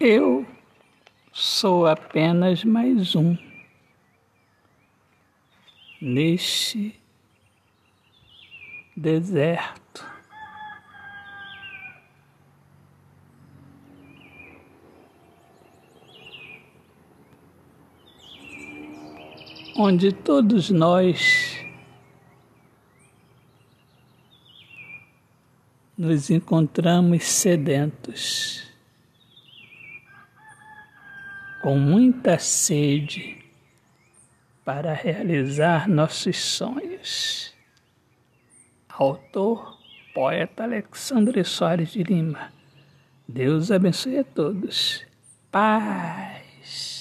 Eu sou apenas mais um neste deserto. Onde todos nós nos encontramos sedentos, com muita sede para realizar nossos sonhos. Autor, poeta Alexandre Soares de Lima. Deus abençoe a todos. Paz.